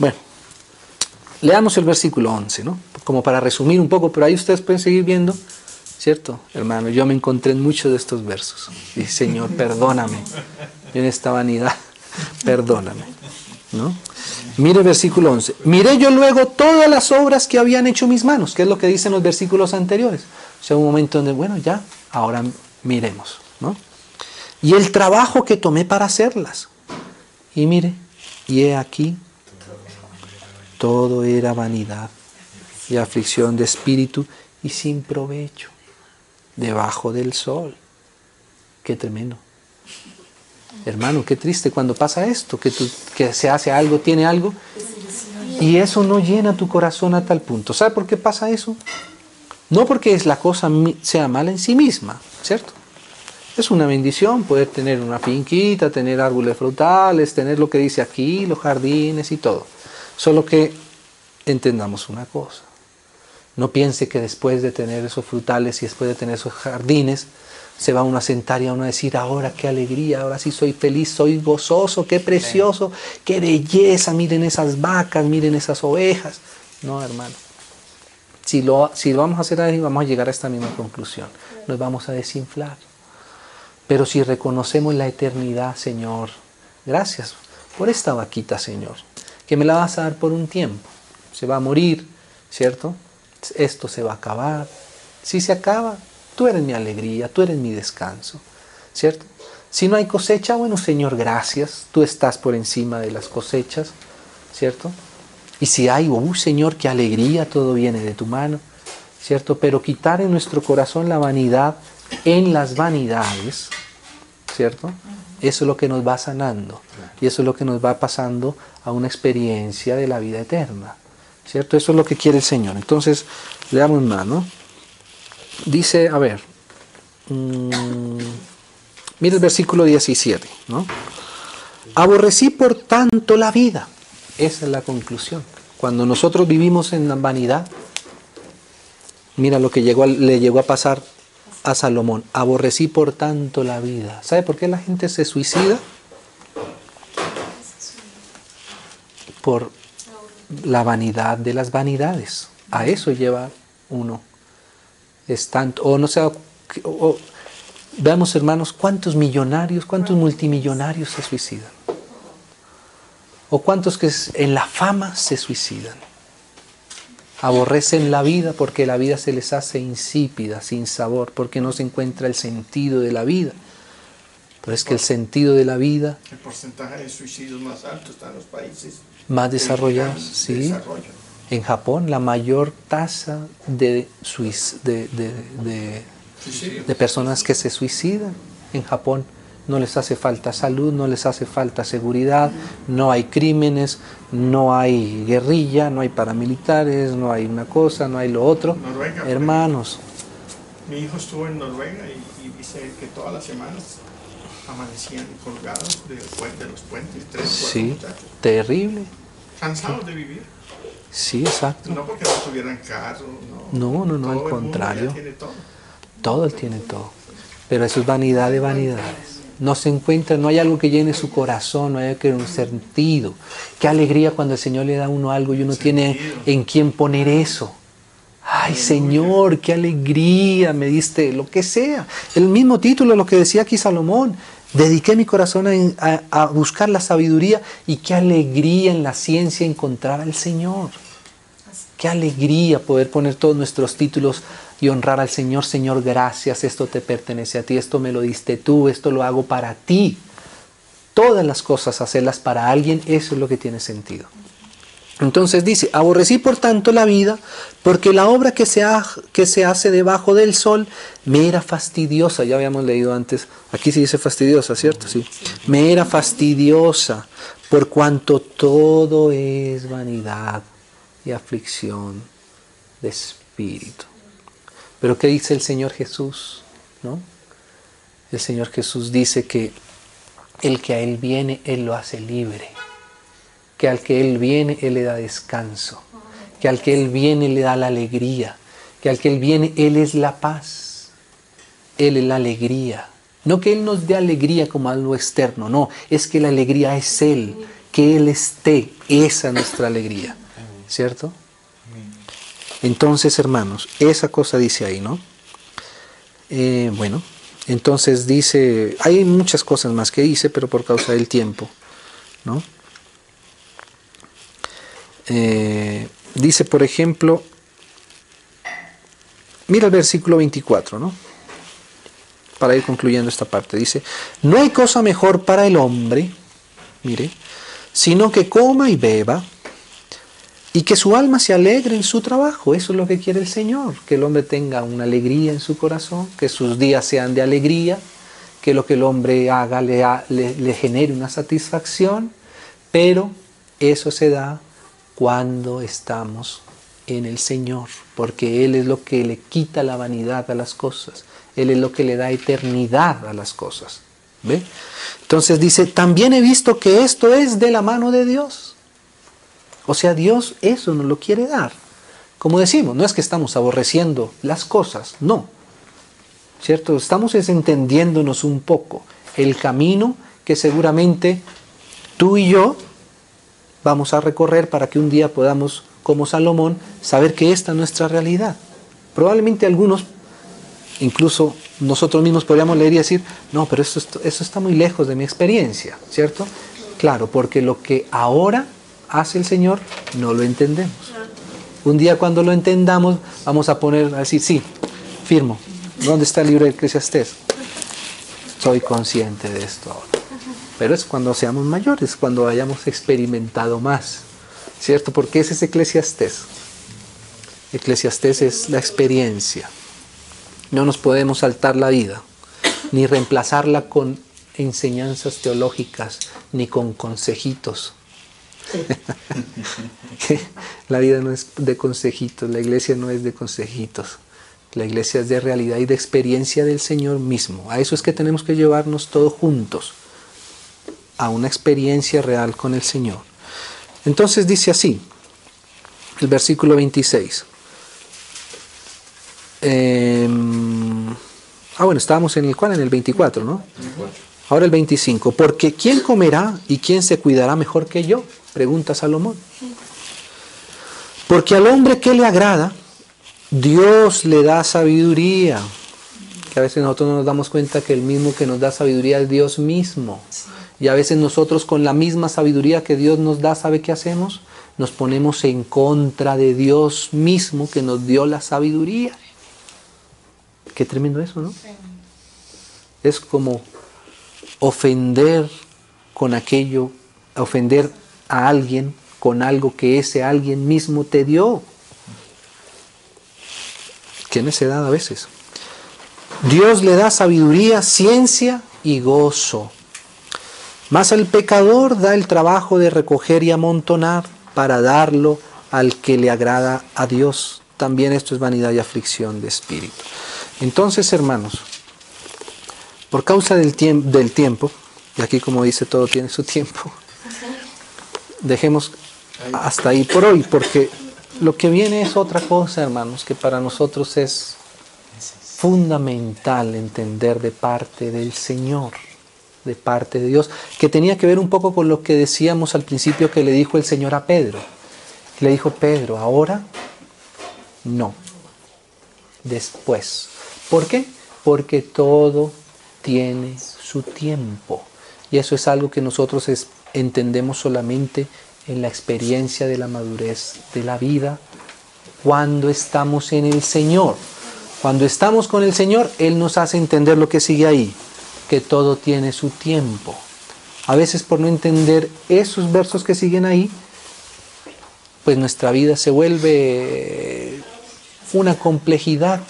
Bueno, leamos el versículo 11, ¿no? Como para resumir un poco, pero ahí ustedes pueden seguir viendo, ¿cierto? Hermano, yo me encontré en muchos de estos versos. Y Señor, perdóname en esta vanidad, (laughs) perdóname. ¿No? Mire versículo 11. Miré yo luego todas las obras que habían hecho mis manos, que es lo que dicen los versículos anteriores. O sea, un momento donde, bueno, ya, ahora miremos, ¿no? Y el trabajo que tomé para hacerlas. Y mire, y he aquí, todo era vanidad y aflicción de espíritu y sin provecho, debajo del sol. Qué tremendo. Hermano, qué triste cuando pasa esto, que, se hace algo, tiene algo, y eso no llena tu corazón a tal punto. ¿Sabe por qué pasa eso? No porque es la cosa sea mala en sí misma, ¿cierto? Es una bendición poder tener una finquita, tener árboles frutales, tener lo que dice aquí, los jardines y todo. Solo que entendamos una cosa. No piense que después de tener esos frutales y después de tener esos jardines, se va uno a sentar y a uno a decir, ahora qué alegría, ahora sí soy feliz, soy gozoso, qué precioso, qué belleza, miren esas vacas, miren esas ovejas. No, hermano. Si lo, si lo vamos a hacer ahí, vamos a llegar a esta misma conclusión. Nos vamos a desinflar. Pero si reconocemos la eternidad, Señor, gracias por esta vaquita, Señor, que me la vas a dar por un tiempo. Se va a morir, ¿cierto? Esto se va a acabar. Si se acaba, Tú eres mi alegría, tú eres mi descanso, ¿cierto? Si no hay cosecha, bueno Señor, gracias, tú estás por encima de las cosechas, ¿cierto? Y si hay, oh Señor, qué alegría, todo viene de tu mano, ¿cierto? Pero quitar en nuestro corazón la vanidad en las vanidades, ¿cierto? Eso es lo que nos va sanando. Y eso es lo que nos va pasando a una experiencia de la vida eterna. ¿Cierto? Eso es lo que quiere el Señor. Entonces, leamos más, ¿no? Dice, a ver, mmm, mira el versículo 17, ¿no? Aborrecí por tanto la vida. Esa es la conclusión. Cuando nosotros vivimos en la vanidad, mira lo que llegó, le llegó a pasar a Salomón. Aborrecí por tanto la vida. ¿Sabe por qué la gente se suicida? Por la vanidad de las vanidades. A eso lleva uno. Es tanto, o no sé, veamos hermanos, cuántos millonarios, cuántos multimillonarios se suicidan. O cuántos que en la fama se suicidan. Aborrecen la vida porque la vida se les hace insípida, sin sabor, porque no se encuentra el sentido de la vida. Pero es que el sentido de la vida... El porcentaje de suicidios más alto está en los países más desarrollados, sí. En Japón la mayor tasa de, de, de, de, personas que se suicidan en Japón no les hace falta salud, no les hace falta seguridad, no hay crímenes, no hay guerrilla, no hay paramilitares, no hay una cosa, no hay lo otro. Hermanos. Mi hijo estuvo en Noruega y, dice que todas las semanas amanecían colgados de, los puentes, tres, sí, terrible. Cansados de vivir. Sí, exacto. No porque no tuvieran carro, no. No, no, no, al contrario. todo. todo él tiene todo. Pero eso es vanidad de vanidades no se encuentra, no hay algo que llene su corazón, no hay que un sentido. Qué alegría cuando el Señor le da a uno algo y uno tiene en quién poner eso. Ay Señor, qué alegría me diste, lo que sea. El mismo título, lo que decía aquí Salomón, dediqué mi corazón a, a buscar la sabiduría y qué alegría en la ciencia encontrar al Señor. Qué alegría poder poner todos nuestros títulos y honrar al Señor. Señor, gracias, esto te pertenece a ti, esto me lo diste tú, esto lo hago para ti. Todas las cosas, hacerlas para alguien, eso es lo que tiene sentido. Entonces dice, aborrecí por tanto la vida, porque la obra que se, hace debajo del sol me era fastidiosa. Ya habíamos leído antes, aquí se dice fastidiosa, ¿cierto? Sí. Me era fastidiosa, por cuanto todo es vanidad y aflicción de espíritu. Pero ¿qué dice el Señor Jesús? ¿No? El Señor Jesús dice que el que a Él viene, Él lo hace libre. Que al que Él viene, Él le da descanso. Que al que Él viene, le da la alegría. Que al que Él viene, Él es la paz. Él es la alegría. No que Él nos dé alegría como algo externo, no. Es que la alegría es Él. Que Él esté. Esa es nuestra alegría. ¿Cierto? Entonces, hermanos, esa cosa dice ahí, ¿no? Eh, bueno, entonces dice, hay muchas cosas más que dice, pero por causa del tiempo, ¿no? Eh, dice, por ejemplo, mira el versículo 24, ¿no? Para ir concluyendo esta parte, dice, no hay cosa mejor para el hombre, mire, sino que coma y beba y que su alma se alegre en su trabajo. Eso es lo que quiere el Señor, que el hombre tenga una alegría en su corazón, que sus días sean de alegría, que lo que el hombre haga le, le, genere una satisfacción, pero eso se da cuando estamos en el Señor, porque Él es lo que le quita la vanidad a las cosas, Él es lo que le da eternidad a las cosas. ¿Ve? Entonces dice, también he visto que esto es de la mano de Dios. O sea, Dios eso nos lo quiere dar. Como decimos, no es que estamos aborreciendo las cosas, no. ¿Cierto? Estamos entendiéndonos un poco el camino que seguramente tú y yo vamos a recorrer para que un día podamos, como Salomón, saber que esta es nuestra realidad. Probablemente algunos, incluso nosotros mismos podríamos leer y decir, no, pero eso, eso está muy lejos de mi experiencia, ¿cierto? Claro, porque lo que ahora hace el Señor, no lo entendemos. Un día cuando lo entendamos, vamos a poner, a decir, sí, firmo. ¿Dónde está el libro de Eclesiastés? Soy consciente de esto ahora. Pero es cuando seamos mayores, cuando hayamos experimentado más. ¿Cierto? Porque ese es Eclesiastés. Eclesiastés es la experiencia. No nos podemos saltar la vida, ni reemplazarla con enseñanzas teológicas ni con consejitos. (laughs) la vida no es de consejitos, la iglesia no es de consejitos. La iglesia es de realidad y de experiencia del Señor mismo. A eso es que tenemos que llevarnos todos juntos, a una experiencia real con el Señor. Entonces dice así, el versículo 26. Em, ah, bueno, estábamos en el cual, en el 24, ¿no? Ahora el 25. Porque ¿quién comerá y quién se cuidará mejor que yo? Pregunta Salomón. Porque al hombre que le agrada, Dios le da sabiduría. Que a veces nosotros no nos damos cuenta que el mismo que nos da sabiduría es Dios mismo. Y a veces nosotros con la misma sabiduría que Dios nos da, ¿sabe qué hacemos? Nos ponemos en contra de Dios mismo que nos dio la sabiduría. Qué tremendo eso, ¿no? Es como ofender con aquello, ofender a alguien con algo que ese alguien mismo te dio. Qué necedad a veces. Dios le da sabiduría, ciencia y gozo. Mas al pecador da el trabajo de recoger y amontonar para darlo al que le agrada a Dios. También esto es vanidad y aflicción de espíritu. Entonces, hermanos, por causa del, del tiempo, y aquí como dice, todo tiene su tiempo, dejemos hasta ahí por hoy, porque lo que viene es otra cosa, hermanos, que para nosotros es fundamental entender de parte del Señor, de parte de Dios, que tenía que ver un poco con lo que decíamos al principio que le dijo el Señor a Pedro. Le dijo, Pedro, ahora no, después. ¿Por qué? Porque todo tiene su tiempo. Y eso es algo que nosotros entendemos solamente en la experiencia de la madurez de la vida cuando estamos en el Señor. Cuando estamos con el Señor, Él nos hace entender lo que sigue ahí, que todo tiene su tiempo. A veces por no entender esos versos que siguen ahí, pues nuestra vida se vuelve una complejidad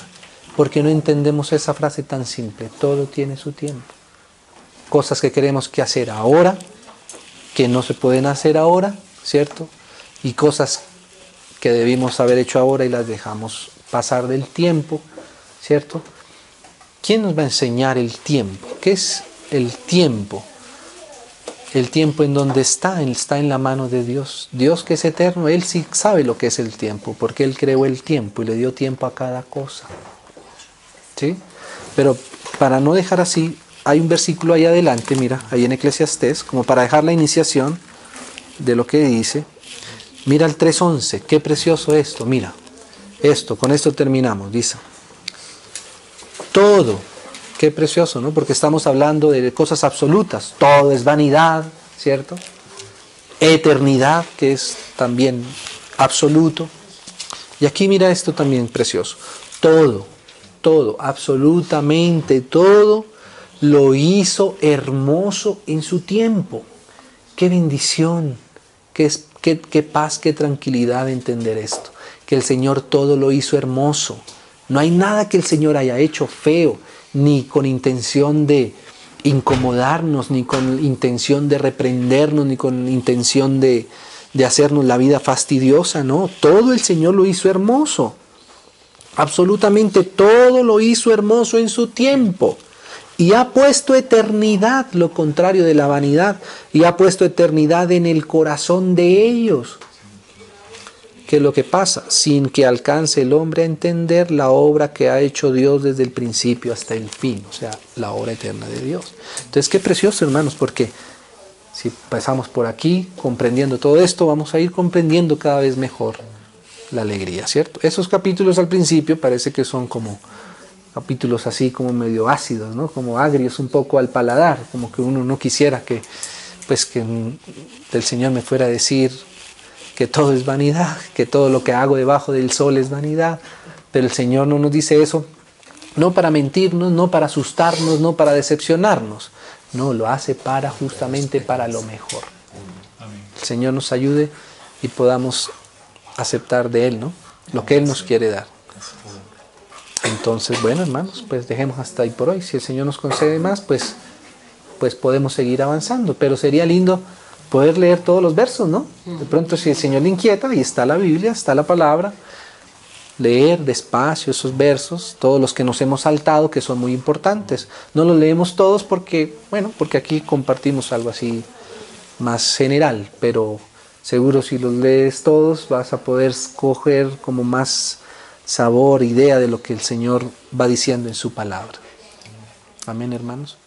porque no entendemos esa frase tan simple, todo tiene su tiempo. Cosas que queremos que hacer ahora, que no se pueden hacer ahora, ¿cierto? Y cosas que debimos haber hecho ahora y las dejamos pasar del tiempo, ¿cierto? ¿Quién nos va a enseñar el tiempo? ¿Qué es el tiempo? El tiempo en donde está, está en la mano de Dios. Dios que es eterno, Él sí sabe lo que es el tiempo, porque Él creó el tiempo y le dio tiempo a cada cosa. Pero para no dejar así, hay un versículo ahí adelante, mira, ahí en Eclesiastés, como para dejar la iniciación de lo que dice. Mira el 3.11, qué precioso esto, mira, esto, con esto terminamos, dice. Todo, qué precioso, ¿no? Porque estamos hablando de cosas absolutas, todo es vanidad, ¿cierto? Eternidad, que es también absoluto. Y aquí mira esto también precioso, todo, todo, absolutamente todo, lo hizo hermoso en su tiempo. Qué bendición, qué, paz, qué tranquilidad entender esto. Que el Señor todo lo hizo hermoso. No hay nada que el Señor haya hecho feo, ni con intención de incomodarnos, ni con intención de reprendernos, ni con intención de, de hacernos la vida fastidiosa, no. Todo el Señor lo hizo hermoso. Absolutamente todo lo hizo hermoso en su tiempo. Y ha puesto eternidad, lo contrario de la vanidad, y ha puesto eternidad en el corazón de ellos. ¿Qué es lo que pasa? Sin que alcance el hombre a entender la obra que ha hecho Dios desde el principio hasta el fin, o sea, la obra eterna de Dios. Entonces, qué precioso, hermanos, porque si pasamos por aquí comprendiendo todo esto, vamos a ir comprendiendo cada vez mejor la alegría, ¿cierto? Esos capítulos al principio parece que son como capítulos así como medio ácidos, ¿no? Como agrios un poco al paladar, como que uno no quisiera que pues que el Señor me fuera a decir que todo es vanidad, que todo lo que hago debajo del sol es vanidad, pero el Señor no nos dice eso no para mentirnos, no para asustarnos, no para decepcionarnos, no, lo hace para justamente para lo mejor. El Señor nos ayude y podamos aceptar de Él, ¿no? Lo que Él nos quiere dar. Entonces, bueno, hermanos, pues dejemos hasta ahí por hoy. Si el Señor nos concede más, pues pues podemos seguir avanzando. Pero sería lindo poder leer todos los versos, ¿no? De pronto si el Señor le inquieta, ahí está la Biblia, está la palabra, leer despacio esos versos, todos los que nos hemos saltado, que son muy importantes. No los leemos todos porque, bueno, porque aquí compartimos algo así más general, pero seguro si los lees todos vas a poder coger como más sabor, idea de lo que el Señor va diciendo en su palabra. Amén, hermanos.